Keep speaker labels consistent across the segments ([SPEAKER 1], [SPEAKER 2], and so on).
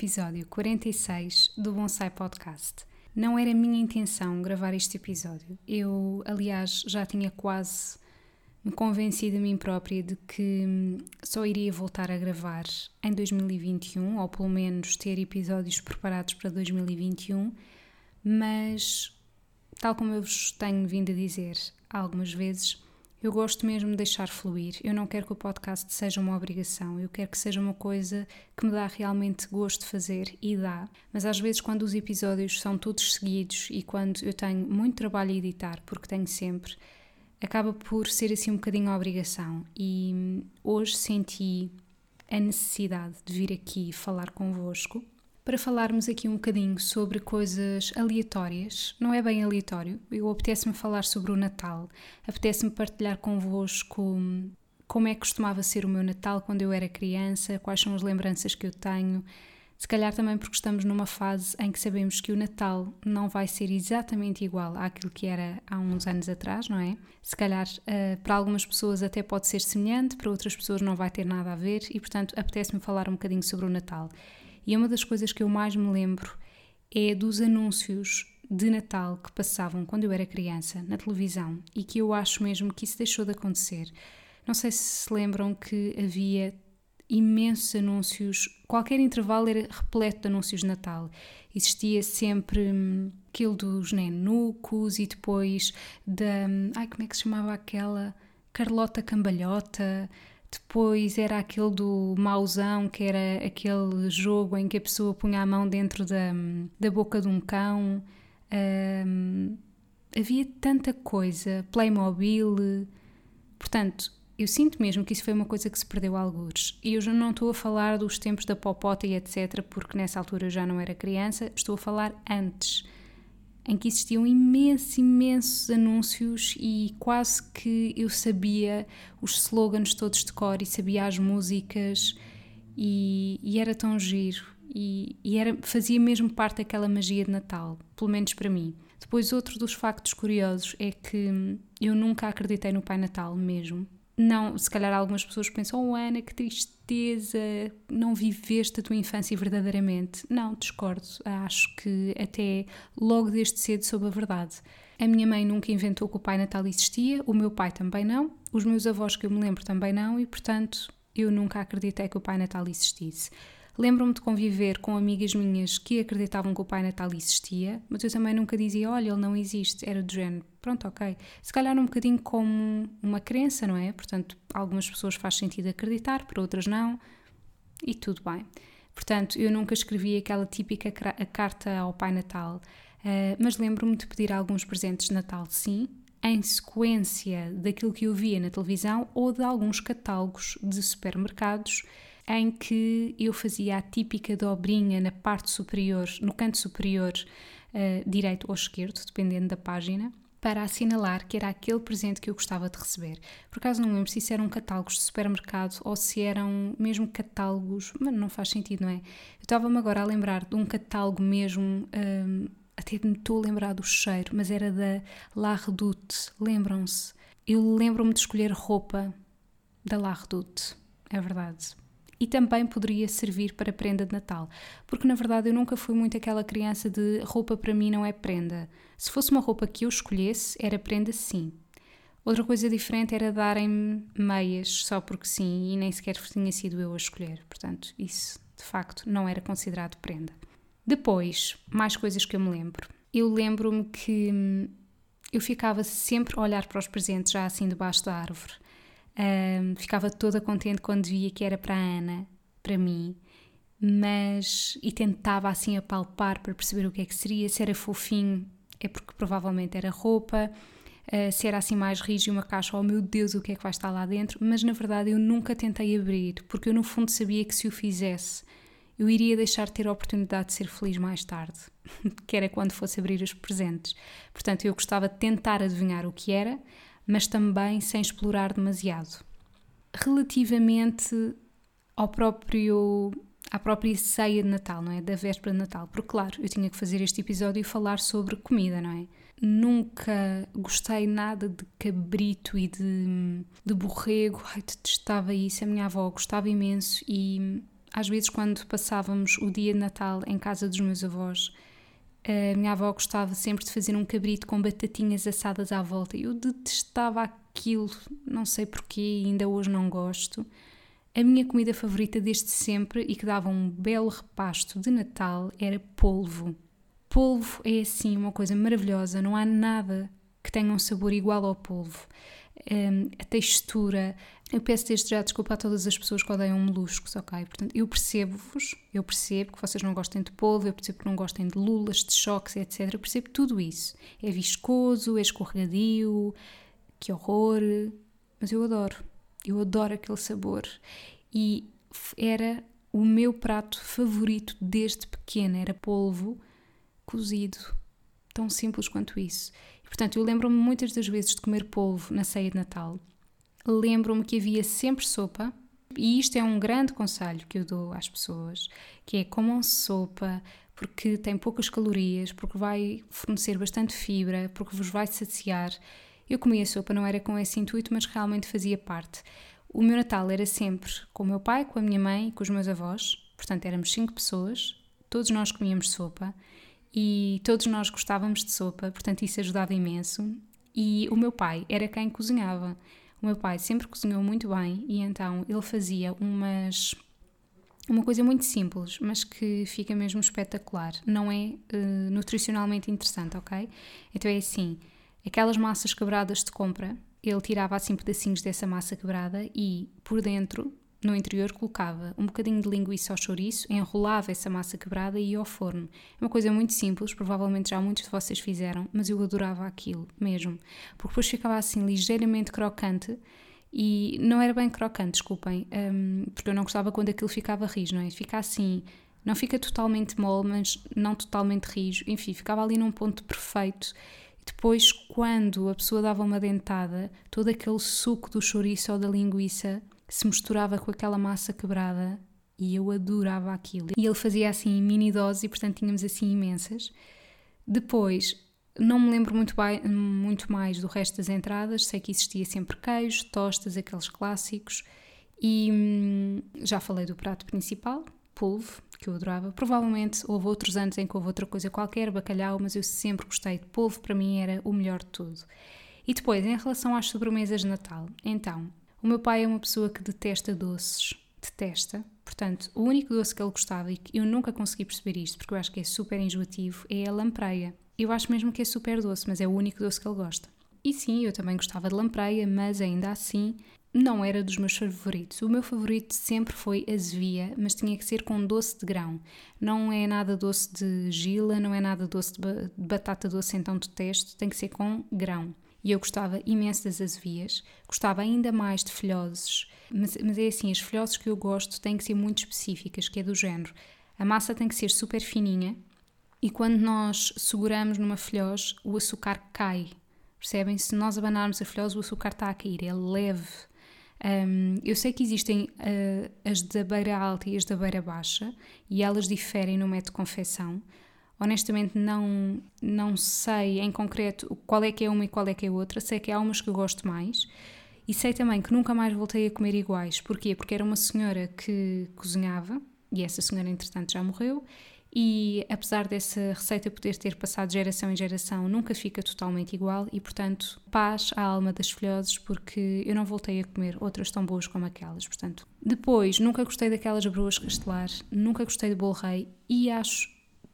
[SPEAKER 1] Episódio 46 do Bonsai Podcast. Não era minha intenção gravar este episódio. Eu, aliás, já tinha quase me convencido a mim própria de que hum, só iria voltar a gravar em 2021, ou pelo menos ter episódios preparados para 2021, mas, tal como eu vos tenho vindo a dizer algumas vezes, eu gosto mesmo de deixar fluir. Eu não quero que o podcast seja uma obrigação. Eu quero que seja uma coisa que me dá realmente gosto de fazer e dá. Mas às vezes, quando os episódios são todos seguidos e quando eu tenho muito trabalho a editar, porque tenho sempre, acaba por ser assim um bocadinho a obrigação. E hum, hoje senti a necessidade de vir aqui falar convosco para falarmos aqui um bocadinho sobre coisas aleatórias. Não é bem aleatório, eu apetece-me falar sobre o Natal, apetece-me partilhar convosco como é que costumava ser o meu Natal quando eu era criança, quais são as lembranças que eu tenho. Se calhar também porque estamos numa fase em que sabemos que o Natal não vai ser exatamente igual àquilo que era há uns anos atrás, não é? Se calhar uh, para algumas pessoas até pode ser semelhante, para outras pessoas não vai ter nada a ver e, portanto, apetece-me falar um bocadinho sobre o Natal. E uma das coisas que eu mais me lembro é dos anúncios de Natal que passavam quando eu era criança na televisão e que eu acho mesmo que isso deixou de acontecer. Não sei se se lembram que havia imensos anúncios, qualquer intervalo era repleto de anúncios de Natal. Existia sempre hum, aquilo dos nenucos e depois da. Hum, ai, como é que se chamava aquela? Carlota Cambalhota. Depois era aquele do mauzão, que era aquele jogo em que a pessoa punha a mão dentro da, da boca de um cão. Um, havia tanta coisa, Playmobil. Portanto, eu sinto mesmo que isso foi uma coisa que se perdeu a algures. E eu já não estou a falar dos tempos da popota e etc., porque nessa altura eu já não era criança, estou a falar antes em que existiam imensos, imensos anúncios e quase que eu sabia os slogans todos de cor e sabia as músicas e, e era tão giro e, e, era, fazia mesmo parte daquela magia de Natal, pelo menos para mim. Depois outro dos factos curiosos é que eu nunca acreditei no Pai Natal mesmo, não, se calhar algumas pessoas pensam, oh Ana, que tristeza, não viveste a tua infância verdadeiramente. Não, discordo. Acho que até logo desde cedo soube a verdade. A minha mãe nunca inventou que o Pai Natal existia, o meu pai também não, os meus avós que eu me lembro também não, e portanto eu nunca acreditei que o Pai Natal existisse. Lembro-me de conviver com amigas minhas que acreditavam que o Pai Natal existia, mas eu também nunca dizia, olha, ele não existe, era do género, pronto, ok. Se calhar um bocadinho como uma crença, não é? Portanto, algumas pessoas faz sentido acreditar, para outras não, e tudo bem. Portanto, eu nunca escrevi aquela típica carta ao Pai Natal, uh, mas lembro-me de pedir alguns presentes de Natal, sim, em sequência daquilo que eu via na televisão ou de alguns catálogos de supermercados em que eu fazia a típica dobrinha na parte superior, no canto superior uh, direito ou esquerdo, dependendo da página, para assinalar que era aquele presente que eu gostava de receber. Por acaso não lembro se isso eram catálogos de supermercado ou se eram mesmo catálogos, mas não faz sentido, não é? Eu estava-me agora a lembrar de um catálogo mesmo, um, até me estou a lembrar do cheiro, mas era da La Redoute, lembram-se? Eu lembro-me de escolher roupa da La Redoute, é verdade e também poderia servir para prenda de Natal, porque na verdade eu nunca fui muito aquela criança de roupa para mim não é prenda. Se fosse uma roupa que eu escolhesse, era prenda sim. Outra coisa diferente era darem-me meias só porque sim e nem sequer tinha sido eu a escolher. Portanto, isso de facto não era considerado prenda. Depois, mais coisas que eu me lembro. Eu lembro-me que hum, eu ficava sempre a olhar para os presentes já assim debaixo da árvore um, ficava toda contente quando via que era para a Ana, para mim, mas e tentava assim apalpar para perceber o que é que seria, se era fofinho, é porque provavelmente era roupa. uh, se era assim mais rígido uma caixa, oh meu Deus, o que é que vai estar lá dentro, mas na verdade eu nunca tentei abrir, porque eu no fundo sabia que se o fizesse eu iria deixar de ter a oportunidade de ser feliz mais tarde, que era quando fosse abrir os presentes. Portanto, eu gostava de tentar adivinhar o que era, mas também sem explorar demasiado. Relativamente ao próprio à própria ceia de Natal, não é? Da véspera de Natal. Porque, claro, eu tinha que fazer este episódio e falar sobre comida, não é? Nunca gostei nada de cabrito e de, de borrego. Ai, detestava isso. A minha avó gostava imenso e às vezes quando passávamos o dia de Natal em casa dos meus avós, a minha avó gostava sempre de fazer um cabrito com batatinhas assadas à volta. Eu detestava aquilo, não sei porquê, ainda hoje não gosto. A minha comida favorita desde sempre e que dava um belo repasto de Natal era polvo. Polvo é assim uma coisa maravilhosa, não há nada que tenha um sabor igual ao polvo. Um, a textura. Eu peço desde já desculpa a todas as pessoas que odeiam moluscos, ok? Portanto, eu percebo-vos, eu percebo que vocês não gostem de polvo, eu percebo que não gostem de lulas, de choques, etc. Eu percebo tudo isso. É viscoso, é escorregadio, que horror, mas eu adoro. Eu adoro aquele sabor. E era o meu prato favorito desde pequena, era polvo cozido. Tão simples quanto isso. E, portanto, eu lembro-me muitas das vezes de comer polvo na ceia de Natal. Lembro-me que havia sempre sopa, e isto é um grande conselho que eu dou às pessoas, que é comam sopa, porque tem poucas calorias, porque vai fornecer bastante fibra, porque vos vai saciar. Eu comia sopa, não era com esse intuito, mas realmente fazia parte. O meu Natal era sempre com o meu pai, com a minha mãe e com os meus avós, portanto éramos cinco pessoas, todos nós comíamos sopa e todos nós gostávamos de sopa, portanto isso ajudava imenso. E o meu pai era quem cozinhava. O meu pai sempre cozinhou muito bem e então ele fazia umas uma coisa muito simples, mas que fica mesmo espetacular. Não é uh, nutricionalmente interessante, ok? Então é assim: aquelas massas quebradas de compra, ele tirava assim pedacinhos dessa massa quebrada e por dentro, no interior, colocava um bocadinho de linguiça ao chouriço, enrolava essa massa quebrada e ia ao forno. É uma coisa muito simples, provavelmente já muitos de vocês fizeram, mas eu adorava aquilo mesmo, porque depois ficava assim ligeiramente crocante e não era bem crocante, desculpem, um, porque eu não gostava quando aquilo ficava rijo, não é? Fica assim, não fica totalmente mole, mas não totalmente rijo, enfim, ficava ali num ponto perfeito depois, quando a pessoa dava uma dentada, todo aquele suco do chouriço ou da linguiça se misturava com aquela massa quebrada e eu adorava aquilo. E ele fazia assim mini doses e, portanto, tínhamos assim imensas. Depois, não me lembro muito, bem, muito mais do resto das entradas, sei que existia sempre queijo, tostas, aqueles clássicos. E hum, já falei do prato principal, polvo, que eu adorava. Provavelmente houve outros anos em que houve outra coisa qualquer, bacalhau, mas eu sempre gostei de polvo, para mim era o melhor de tudo. E depois, em relação às sobremesas de Natal, então, o meu pai é uma pessoa que detesta doces, detesta. Portanto, o único doce que ele gostava e que eu nunca consegui perceber isto, porque eu acho que é super enjoativo, é a lampreia. Eu acho mesmo que é super doce, mas é o único doce que ele gosta. E sim, eu também gostava de lampreia, mas ainda assim não era dos meus favoritos. O meu favorito sempre foi a zevia, mas tinha que ser com doce de grão. Não é nada doce de gila, não é nada doce de batata doce, então detesto, tem que ser com grão. E eu gostava imenso das azevias, gostava ainda mais de filhoses, mas, mas é assim, as filhoses que eu gosto têm que ser muito específicas, que é do género. A massa tem que ser super fininha e quando nós seguramos numa filhose, o açúcar cai. Percebem? Se nós abanarmos a filhose, o açúcar está a cair, é leve um, eu sei que existem uh, as da beira alta e as da beira baixa e elas diferem no método de confecção. Honestamente, não, não sei em concreto qual é que é uma e qual é que é outra. Sei que há umas que eu gosto mais e sei também que nunca mais voltei a comer iguais. Porquê? Porque era uma senhora que cozinhava e essa senhora, entretanto, já morreu e apesar dessa receita poder ter passado geração em geração, nunca fica totalmente igual e, portanto, paz à alma das filhoses, porque eu não voltei a comer outras tão boas como aquelas, portanto. Depois, nunca gostei daquelas broas castelar, nunca gostei de bolo rei e acho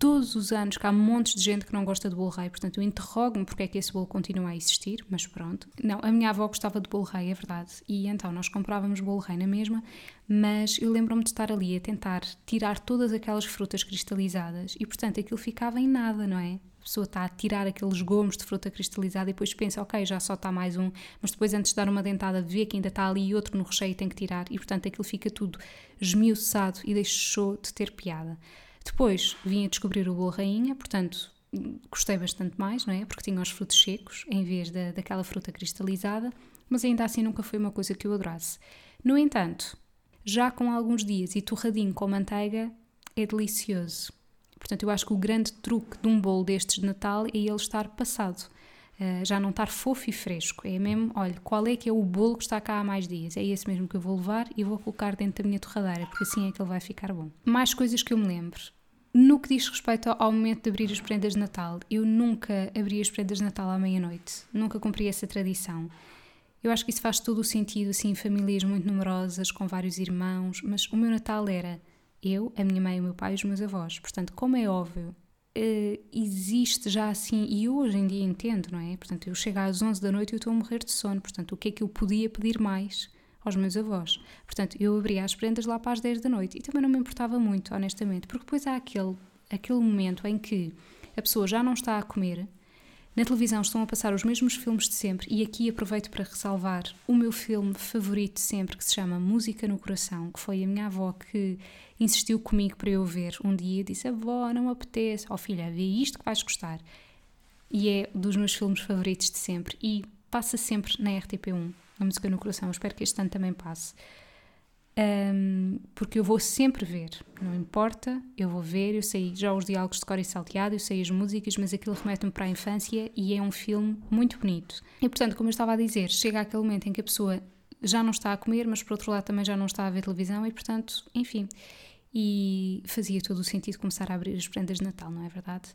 [SPEAKER 1] todos os anos que há montes de gente que não gosta de bolo rei, portanto eu interrogo-me porque é que esse bolo continua a existir, mas pronto. Não, a minha avó gostava de bolo rei, é verdade, e então nós comprávamos bolo rei na mesma, mas eu lembro-me de estar ali a tentar tirar todas aquelas frutas cristalizadas e portanto aquilo ficava em nada, não é? A pessoa está a tirar aqueles gomos de fruta cristalizada e depois pensa, ok, já só está mais um, mas depois antes de dar uma dentada vê que ainda está ali outro no recheio e tem que tirar e portanto aquilo fica tudo esmiuçado e deixou de ter piada. Depois vim a descobrir o bolo rainha, portanto gostei bastante mais, não é? Porque tinha os frutos secos em vez da, daquela fruta cristalizada, mas ainda assim nunca foi uma coisa que eu adorasse. No entanto, já com alguns dias e torradinho com manteiga, é delicioso. Portanto, eu acho que o grande truque de um bolo destes de Natal é ele estar passado. Uh, já não estar fofo e fresco. É mesmo, olha, qual é que é o bolo que está cá há mais dias? É esse mesmo que eu vou levar e vou colocar dentro da minha torradeira, porque assim é que ele vai ficar bom. Mais coisas que eu me lembro. No que diz respeito ao momento de abrir as prendas de Natal, eu nunca abri as prendas de Natal à meia-noite. Nunca cumpri essa tradição. Eu acho que isso faz todo o sentido, assim, famílias muito numerosas, com vários irmãos, mas o meu Natal era eu, a minha mãe, o meu pai e os meus avós. Portanto, como é óbvio, uh, existe já assim, e hoje em dia entendo, não é? Portanto, eu chego às 11 da noite e eu estou a morrer de sono. Portanto, o que é que eu podia pedir mais aos meus avós? Portanto, eu abria as prendas lá para as 10 da noite e também não me importava muito, honestamente, porque depois há aquele, aquele momento em que a pessoa já não está a comer na televisão estão a passar os mesmos filmes de sempre e aqui aproveito para ressalvar o meu filme favorito de sempre que se chama Música no Coração, que foi a minha avó que insistiu comigo para eu ver um dia e disse: Avó, não me apetece, ó oh, filha, vê isto que vais gostar. E é dos meus filmes favoritos de sempre e passa sempre na RTP1, a Música no Coração. Eu espero que este ano também passe um, porque eu vou sempre ver, não importa, eu vou ver, eu sei já os diálogos de cor e salteado, eu sei as músicas, mas aquilo remete-me para a infância e é um filme muito bonito. E portanto, como eu estava a dizer, chega aquele momento em que a pessoa já não está a comer, mas por outro lado também já não está a ver televisão e portanto, enfim, e fazia todo o sentido começar a abrir as prendas de Natal, não é verdade?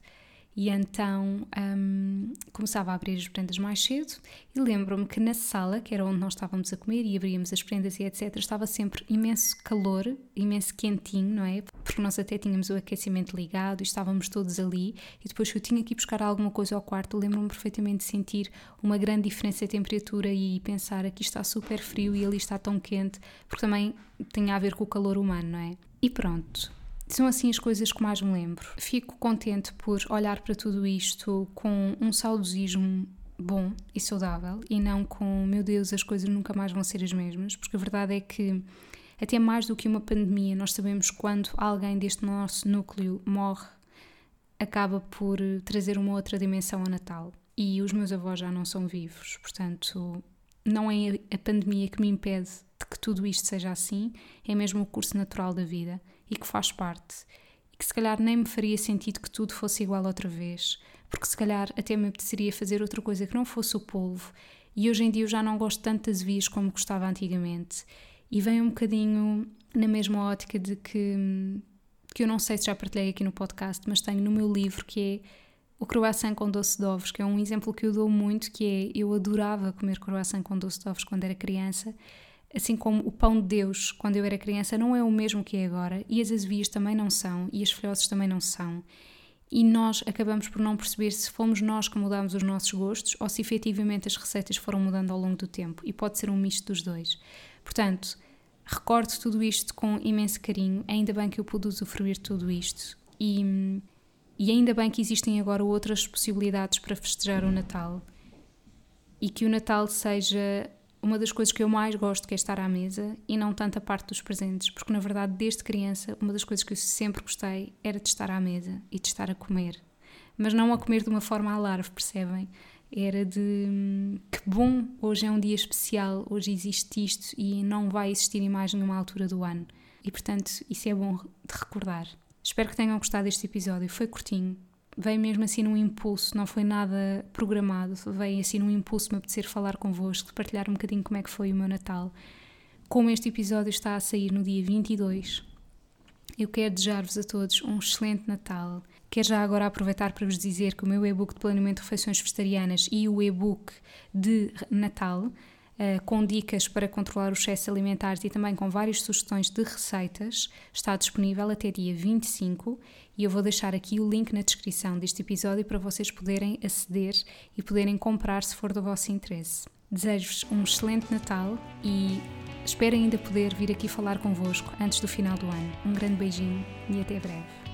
[SPEAKER 1] E então um, começava a abrir as prendas mais cedo e lembro-me que na sala, que era onde nós estávamos a comer e abríamos as prendas e etc., estava sempre imenso calor, imenso quentinho, não é? Porque nós até tínhamos o aquecimento ligado e estávamos todos ali. E depois eu tinha que ir buscar alguma coisa ao quarto, lembro-me perfeitamente de sentir uma grande diferença de temperatura e pensar aqui está super frio e ali está tão quente, porque também tinha a ver com o calor humano, não é? E pronto, são assim as coisas que mais me lembro. Fico contente por olhar para tudo isto com um saudosismo bom e saudável e não com, meu Deus, as coisas nunca mais vão ser as mesmas, porque a verdade é que, até mais do que uma pandemia, nós sabemos quando alguém deste nosso núcleo morre, acaba por trazer uma outra dimensão ao Natal. E os meus avós já não são vivos, portanto, não é a pandemia que me impede de que tudo isto seja assim, é mesmo o curso natural da vida e que faz parte. E que se calhar nem me faria sentido que tudo fosse igual outra vez, porque se calhar até me apeteceria fazer outra coisa que não fosse o polvo. E hoje em dia eu já não gosto tanto das vias como gostava antigamente. E vem um bocadinho na mesma ótica de que, que eu não sei se já partilhei aqui no podcast, mas tenho no meu livro que é o croissant com doce de ovos, que é um exemplo que eu dou muito, que é eu adorava comer croissant com doce de ovos quando era criança Assim como o pão de Deus, quando eu era criança, não é o mesmo que é agora, e as azevias também não são, e as folhosas também não são. E nós acabamos por não perceber se fomos nós que mudamos os nossos gostos ou se efetivamente as receitas foram mudando ao longo do tempo. E pode ser um misto dos dois. Portanto, recordo tudo isto com imenso carinho. Ainda bem que eu pude usufruir tudo isto. E, e ainda bem que existem agora outras possibilidades para festejar o Natal. E que o Natal seja uma das coisas que eu mais gosto que é estar à mesa e não tanto a parte dos presentes, porque na verdade, desde criança, uma das coisas que eu sempre gostei era de estar à mesa e de estar a comer. Mas não a comer de uma forma alarve, percebem? Era de hum, que bom, hoje é um dia especial, hoje existe isto e não vai existir em mais nenhuma altura do ano. E portanto, isso é bom de recordar. Espero que tenham gostado deste episódio. Foi curtinho, veio mesmo assim num impulso, não foi nada programado, veio assim num impulso me apetecer falar convosco, partilhar um bocadinho como é que foi o meu Natal. Como este episódio está a sair no dia 22, eu quero desejar-vos a todos um excelente Natal. Quero já agora aproveitar para vos dizer que o meu e-book de planeamento de refeições vegetarianas e o e-book de Natal uh, com dicas para controlar os excessos alimentares e também com várias sugestões de receitas, está disponível até dia 25 e eu vou deixar aqui o link na descrição deste episódio para vocês poderem aceder e poderem comprar se for do vosso interesse. Desejo-vos um excelente Natal e espero ainda poder vir aqui falar convosco antes do final do ano. Um grande beijinho e até breve.